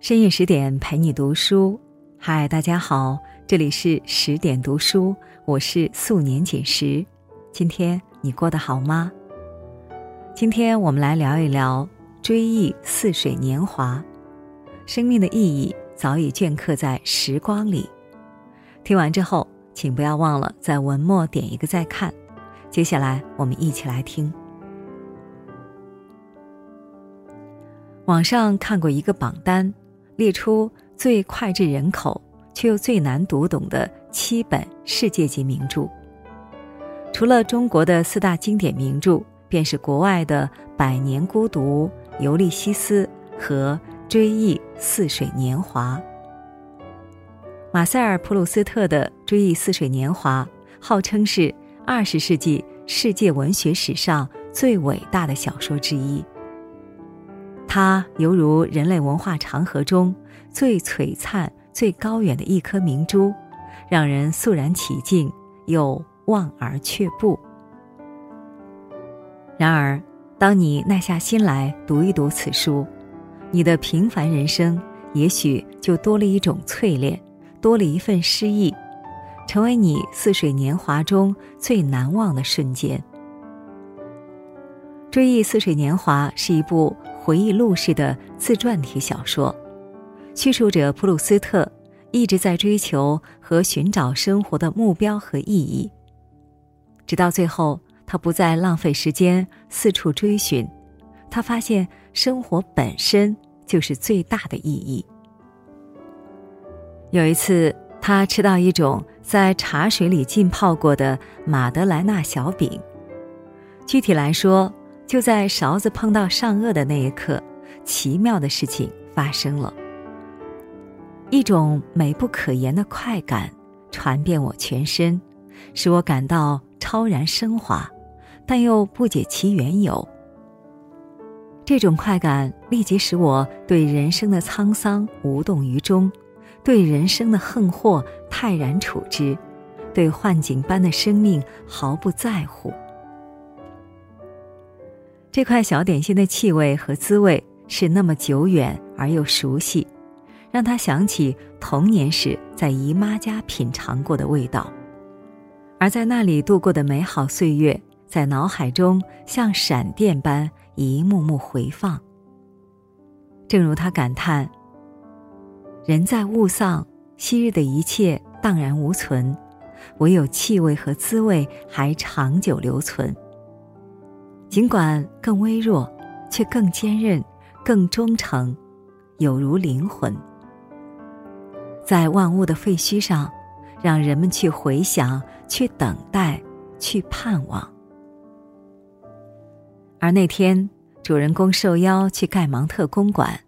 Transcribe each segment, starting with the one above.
深夜十点陪你读书，嗨，大家好，这里是十点读书，我是素年锦时。今天你过得好吗？今天我们来聊一聊追忆似水年华，生命的意义早已镌刻在时光里。听完之后，请不要忘了在文末点一个再看。接下来，我们一起来听。网上看过一个榜单，列出最脍炙人口却又最难读懂的七本世界级名著。除了中国的四大经典名著，便是国外的《百年孤独》《尤利西斯》和《追忆似水年华》。马塞尔·普鲁斯特的《追忆似水年华》号称是二十世纪世界文学史上最伟大的小说之一。它犹如人类文化长河中最璀璨、最高远的一颗明珠，让人肃然起敬，又望而却步。然而，当你耐下心来读一读此书，你的平凡人生也许就多了一种淬炼，多了一份诗意，成为你似水年华中最难忘的瞬间。追忆似水年华是一部。回忆录式的自传体小说，叙述者普鲁斯特一直在追求和寻找生活的目标和意义，直到最后，他不再浪费时间四处追寻，他发现生活本身就是最大的意义。有一次，他吃到一种在茶水里浸泡过的马德莱纳小饼，具体来说。就在勺子碰到上颚的那一刻，奇妙的事情发生了。一种美不可言的快感传遍我全身，使我感到超然升华，但又不解其缘由。这种快感立即使我对人生的沧桑无动于衷，对人生的横祸泰然处之，对幻景般的生命毫不在乎。这块小点心的气味和滋味是那么久远而又熟悉，让他想起童年时在姨妈家品尝过的味道，而在那里度过的美好岁月，在脑海中像闪电般一幕幕回放。正如他感叹：“人在物丧，昔日的一切荡然无存，唯有气味和滋味还长久留存。”尽管更微弱，却更坚韧、更忠诚，有如灵魂。在万物的废墟上，让人们去回想、去等待、去盼望。而那天，主人公受邀去盖芒特公馆，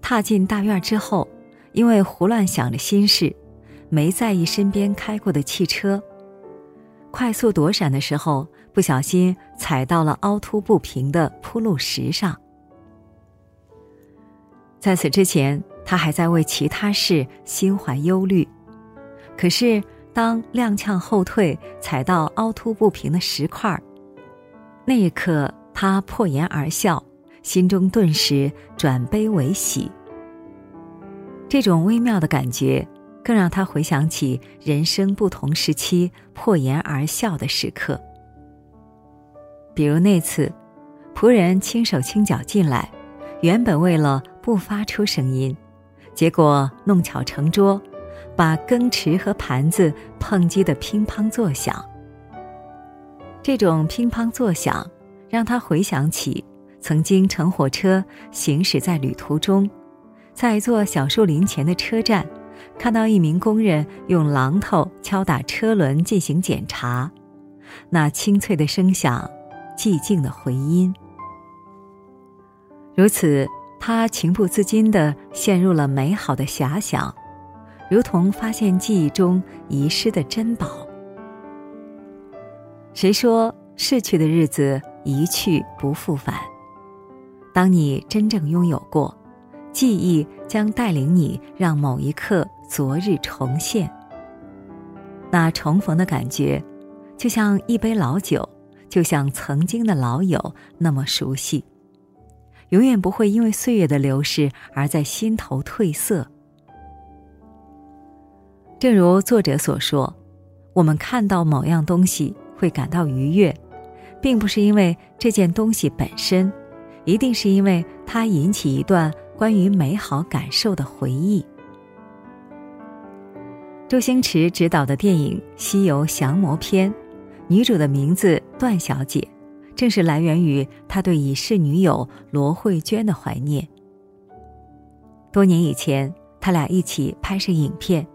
踏进大院之后，因为胡乱想着心事，没在意身边开过的汽车，快速躲闪的时候。不小心踩到了凹凸不平的铺路石上。在此之前，他还在为其他事心怀忧虑。可是，当踉跄后退，踩到凹凸不平的石块儿，那一刻，他破颜而笑，心中顿时转悲为喜。这种微妙的感觉，更让他回想起人生不同时期破颜而笑的时刻。比如那次，仆人轻手轻脚进来，原本为了不发出声音，结果弄巧成拙，把羹匙和盘子碰击得乒乓作响。这种乒乓作响，让他回想起曾经乘火车行驶在旅途中，在一座小树林前的车站，看到一名工人用榔头敲打车轮进行检查，那清脆的声响。寂静的回音，如此，他情不自禁的陷入了美好的遐想，如同发现记忆中遗失的珍宝。谁说逝去的日子一去不复返？当你真正拥有过，记忆将带领你让某一刻昨日重现。那重逢的感觉，就像一杯老酒。就像曾经的老友那么熟悉，永远不会因为岁月的流逝而在心头褪色。正如作者所说，我们看到某样东西会感到愉悦，并不是因为这件东西本身，一定是因为它引起一段关于美好感受的回忆。周星驰执导的电影《西游降魔篇》，女主的名字段小姐，正是来源于他对已逝女友罗慧娟的怀念。多年以前，他俩一起拍摄影片。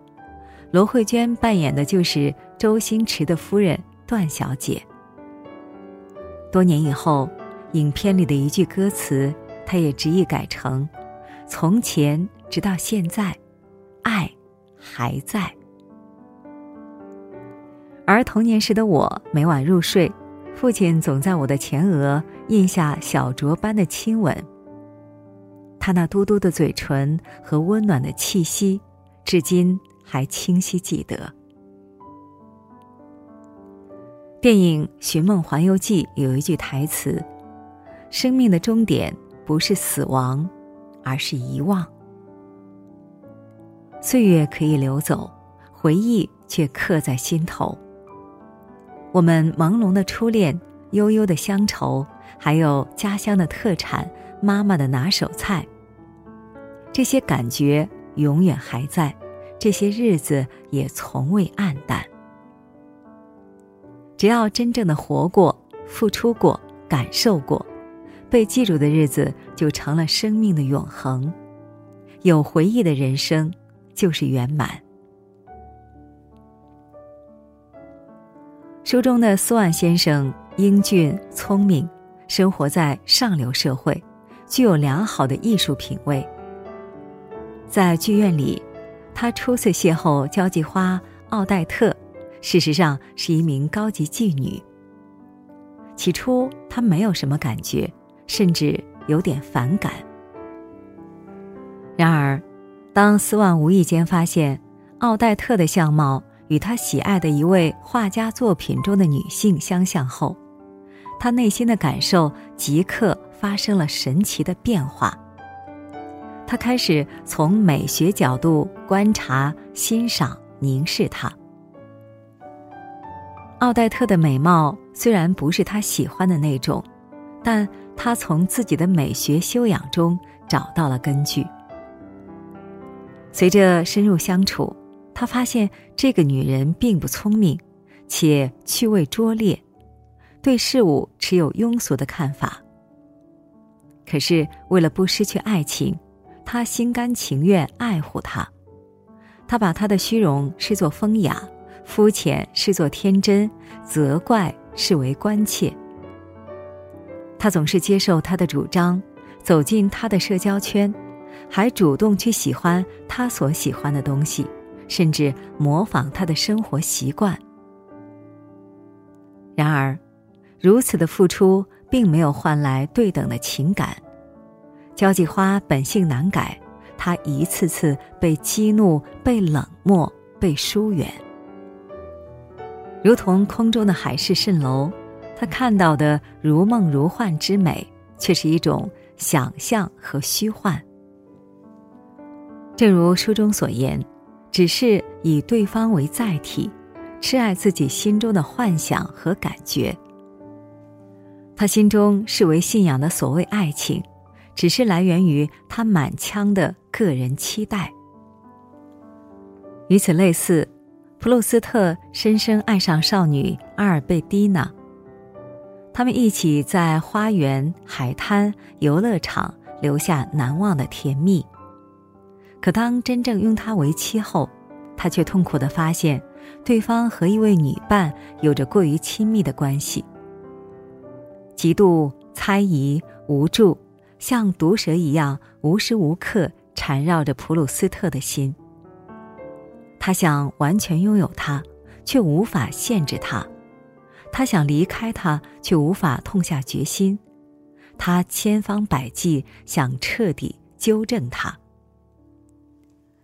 罗慧娟扮演的就是周星驰的夫人段小姐。多年以后，影片里的一句歌词，他也执意改成：“从前直到现在，爱还在。”而童年时的我，每晚入睡，父亲总在我的前额印下小啄般的亲吻。他那嘟嘟的嘴唇和温暖的气息，至今。还清晰记得。电影《寻梦环游记》有一句台词：“生命的终点不是死亡，而是遗忘。”岁月可以流走，回忆却刻在心头。我们朦胧的初恋，悠悠的乡愁，还有家乡的特产，妈妈的拿手菜，这些感觉永远还在。这些日子也从未黯淡。只要真正的活过、付出过、感受过，被记住的日子就成了生命的永恒。有回忆的人生就是圆满。书中的苏万先生英俊聪明，生活在上流社会，具有良好的艺术品味。在剧院里。他初次邂逅交际花奥黛特，事实上是一名高级妓女。起初他没有什么感觉，甚至有点反感。然而，当斯万无意间发现奥黛特的相貌与他喜爱的一位画家作品中的女性相像后，他内心的感受即刻发生了神奇的变化。他开始从美学角度观察、欣赏、凝视她。奥黛特的美貌虽然不是他喜欢的那种，但他从自己的美学修养中找到了根据。随着深入相处，他发现这个女人并不聪明，且趣味拙劣，对事物持有庸俗的看法。可是为了不失去爱情。他心甘情愿爱护她，他把她的虚荣视作风雅，肤浅视作天真，责怪视为关切。他总是接受她的主张，走进她的社交圈，还主动去喜欢她所喜欢的东西，甚至模仿他的生活习惯。然而，如此的付出并没有换来对等的情感。交际花本性难改，她一次次被激怒、被冷漠、被疏远，如同空中的海市蜃楼。她看到的如梦如幻之美，却是一种想象和虚幻。正如书中所言，只是以对方为载体，痴爱自己心中的幻想和感觉。他心中视为信仰的所谓爱情。只是来源于他满腔的个人期待。与此类似，普鲁斯特深深爱上少女阿尔贝蒂娜。他们一起在花园、海滩、游乐场留下难忘的甜蜜。可当真正拥她为妻后，他却痛苦的发现，对方和一位女伴有着过于亲密的关系。极度猜疑、无助。像毒蛇一样无时无刻缠绕着普鲁斯特的心。他想完全拥有他，却无法限制他；他想离开他，却无法痛下决心。他千方百计想彻底纠正他，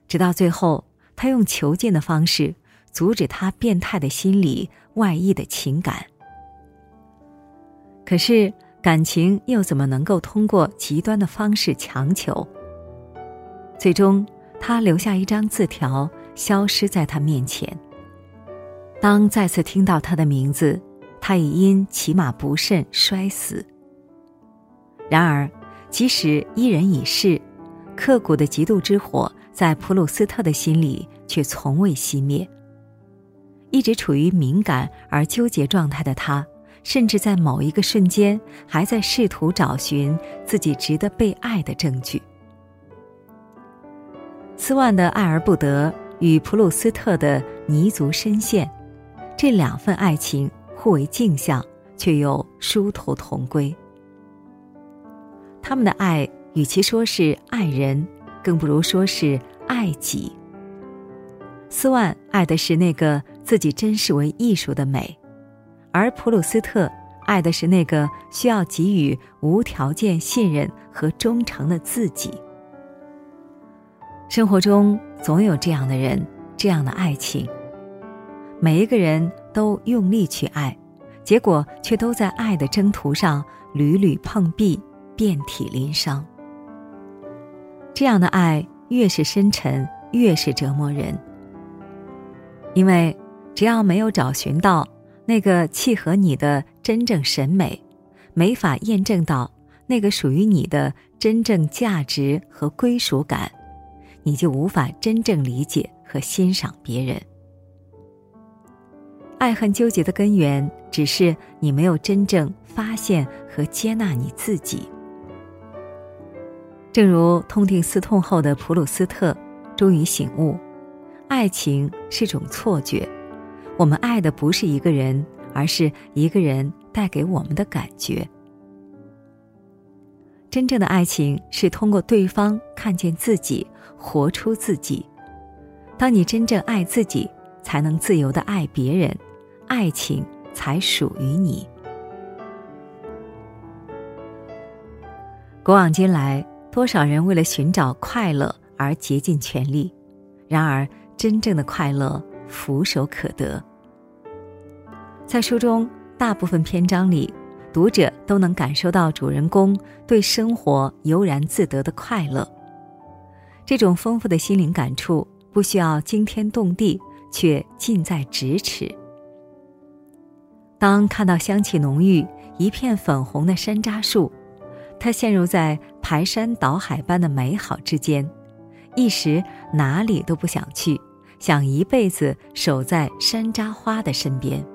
直到最后，他用囚禁的方式阻止他变态的心理外溢的情感。可是。感情又怎么能够通过极端的方式强求？最终，他留下一张字条，消失在他面前。当再次听到他的名字，他已因骑马不慎摔死。然而，即使伊人已逝，刻骨的嫉妒之火在普鲁斯特的心里却从未熄灭。一直处于敏感而纠结状态的他。甚至在某一个瞬间，还在试图找寻自己值得被爱的证据。斯万的爱而不得与普鲁斯特的泥足深陷，这两份爱情互为镜像，却又殊途同归。他们的爱与其说是爱人，更不如说是爱己。斯万爱的是那个自己珍视为艺术的美。而普鲁斯特爱的是那个需要给予无条件信任和忠诚的自己。生活中总有这样的人，这样的爱情。每一个人都用力去爱，结果却都在爱的征途上屡屡碰壁，遍体鳞伤。这样的爱越是深沉，越是折磨人。因为只要没有找寻到。那个契合你的真正审美，没法验证到那个属于你的真正价值和归属感，你就无法真正理解和欣赏别人。爱恨纠结的根源，只是你没有真正发现和接纳你自己。正如痛定思痛后的普鲁斯特，终于醒悟，爱情是种错觉。我们爱的不是一个人，而是一个人带给我们的感觉。真正的爱情是通过对方看见自己，活出自己。当你真正爱自己，才能自由的爱别人，爱情才属于你。古往今来，多少人为了寻找快乐而竭尽全力，然而真正的快乐俯首可得。在书中大部分篇章里，读者都能感受到主人公对生活悠然自得的快乐。这种丰富的心灵感触不需要惊天动地，却近在咫尺。当看到香气浓郁、一片粉红的山楂树，他陷入在排山倒海般的美好之间，一时哪里都不想去，想一辈子守在山楂花的身边。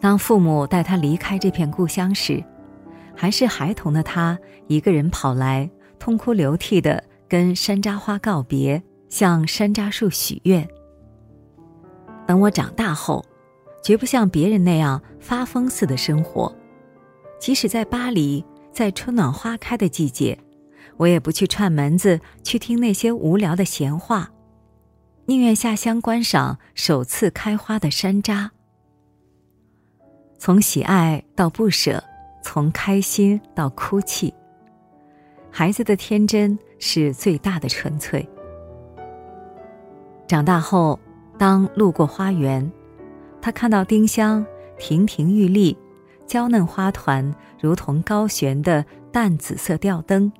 当父母带他离开这片故乡时，还是孩童的他一个人跑来，痛哭流涕的跟山楂花告别，向山楂树许愿：“等我长大后，绝不像别人那样发疯似的生活。即使在巴黎，在春暖花开的季节，我也不去串门子，去听那些无聊的闲话，宁愿下乡观赏首次开花的山楂。”从喜爱到不舍，从开心到哭泣。孩子的天真是最大的纯粹。长大后，当路过花园，他看到丁香亭亭玉立，娇嫩花团如同高悬的淡紫色吊灯。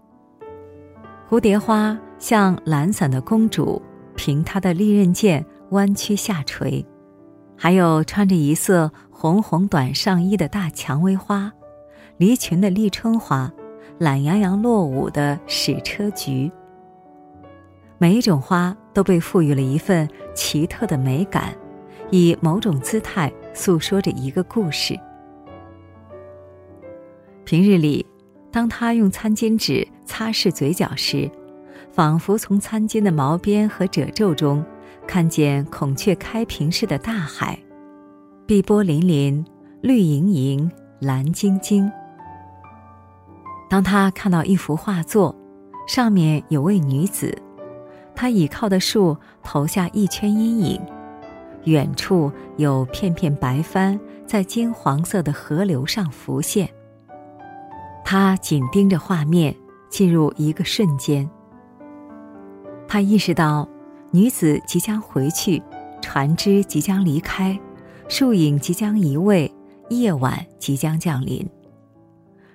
蝴蝶花像懒散的公主，凭她的利刃剑弯曲下垂。还有穿着一色红红短上衣的大蔷薇花，离群的立春花，懒洋洋落伍的矢车菊。每一种花都被赋予了一份奇特的美感，以某种姿态诉说着一个故事。平日里，当他用餐巾纸擦拭嘴角时，仿佛从餐巾的毛边和褶皱中。看见孔雀开屏似的大海，碧波粼粼，绿莹莹，蓝晶晶。当他看到一幅画作，上面有位女子，她倚靠的树投下一圈阴影，远处有片片白帆在金黄色的河流上浮现。他紧盯着画面，进入一个瞬间。他意识到。女子即将回去，船只即将离开，树影即将移位，夜晚即将降临。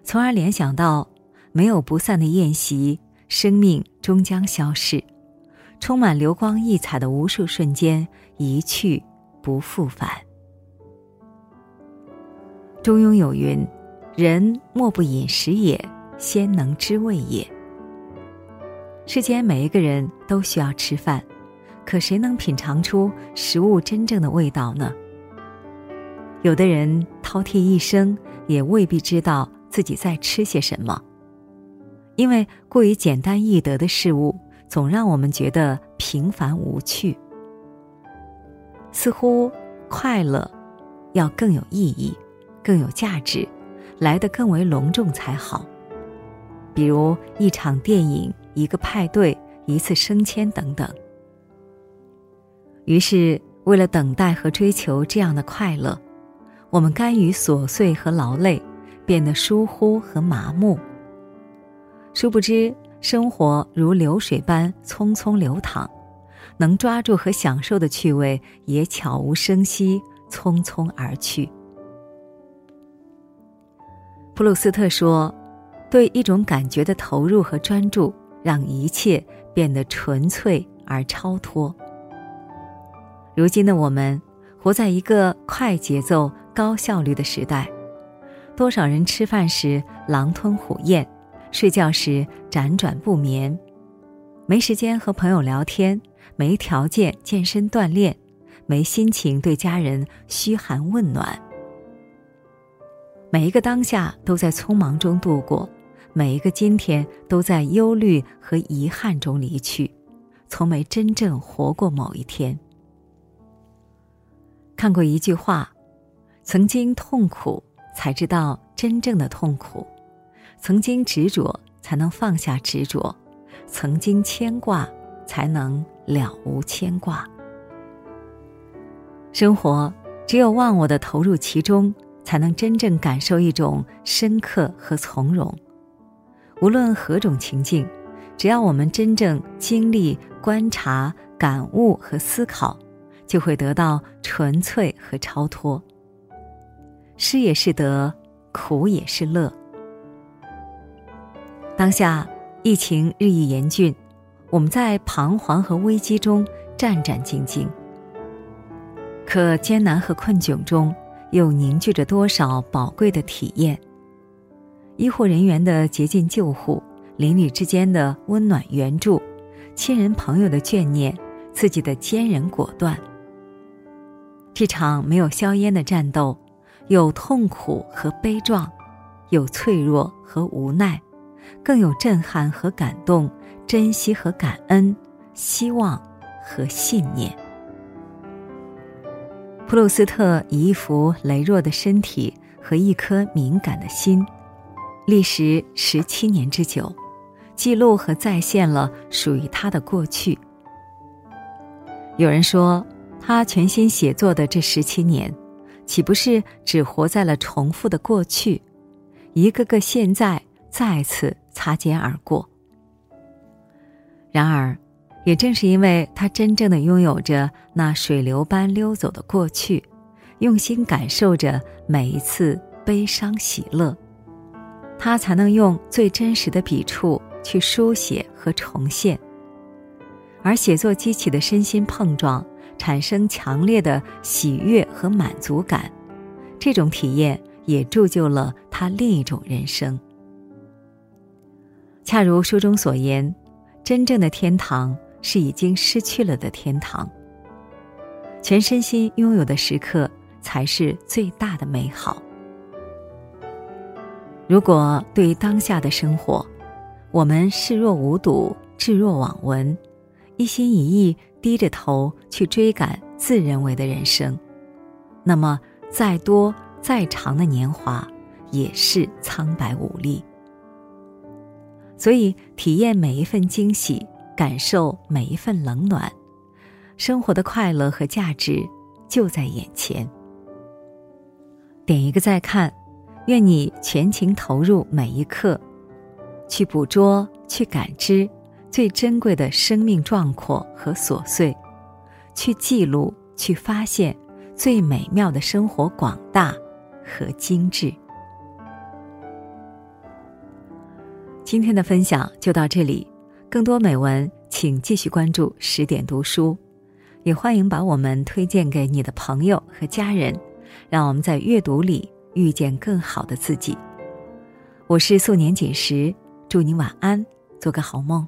从而联想到没有不散的宴席，生命终将消逝，充满流光溢彩的无数瞬间一去不复返。中庸有云：“人莫不饮食也，先能知味也。”世间每一个人都需要吃饭，可谁能品尝出食物真正的味道呢？有的人饕餮一生，也未必知道自己在吃些什么，因为过于简单易得的事物，总让我们觉得平凡无趣。似乎快乐要更有意义、更有价值，来得更为隆重才好。比如一场电影。一个派对，一次升迁等等。于是，为了等待和追求这样的快乐，我们甘于琐碎和劳累，变得疏忽和麻木。殊不知，生活如流水般匆匆流淌，能抓住和享受的趣味也悄无声息、匆匆而去。普鲁斯特说：“对一种感觉的投入和专注。”让一切变得纯粹而超脱。如今的我们，活在一个快节奏、高效率的时代，多少人吃饭时狼吞虎咽，睡觉时辗转不眠，没时间和朋友聊天，没条件健身锻炼，没心情对家人嘘寒问暖。每一个当下都在匆忙中度过。每一个今天都在忧虑和遗憾中离去，从没真正活过某一天。看过一句话：“曾经痛苦，才知道真正的痛苦；曾经执着，才能放下执着；曾经牵挂，才能了无牵挂。”生活只有忘我的投入其中，才能真正感受一种深刻和从容。无论何种情境，只要我们真正经历、观察、感悟和思考，就会得到纯粹和超脱。失也是得，苦也是乐。当下疫情日益严峻，我们在彷徨和危机中战战兢兢。可艰难和困窘中，又凝聚着多少宝贵的体验。医护人员的竭尽救护，邻里之间的温暖援助，亲人朋友的眷念，自己的坚韧果断。这场没有硝烟的战斗，有痛苦和悲壮，有脆弱和无奈，更有震撼和感动，珍惜和感恩，希望和信念。普鲁斯特以一副羸弱的身体和一颗敏感的心。历时十七年之久，记录和再现了属于他的过去。有人说，他全心写作的这十七年，岂不是只活在了重复的过去？一个个现在再次擦肩而过。然而，也正是因为他真正的拥有着那水流般溜走的过去，用心感受着每一次悲伤喜乐。他才能用最真实的笔触去书写和重现，而写作激起的身心碰撞，产生强烈的喜悦和满足感，这种体验也铸就了他另一种人生。恰如书中所言，真正的天堂是已经失去了的天堂。全身心拥有的时刻，才是最大的美好。如果对当下的生活，我们视若无睹、置若罔闻，一心一意低着头去追赶自认为的人生，那么再多再长的年华也是苍白无力。所以，体验每一份惊喜，感受每一份冷暖，生活的快乐和价值就在眼前。点一个再看。愿你全情投入每一刻，去捕捉、去感知最珍贵的生命壮阔和琐碎，去记录、去发现最美妙的生活广大和精致。今天的分享就到这里，更多美文请继续关注十点读书，也欢迎把我们推荐给你的朋友和家人，让我们在阅读里遇见更好的自己。我是素年锦时，祝你晚安，做个好梦。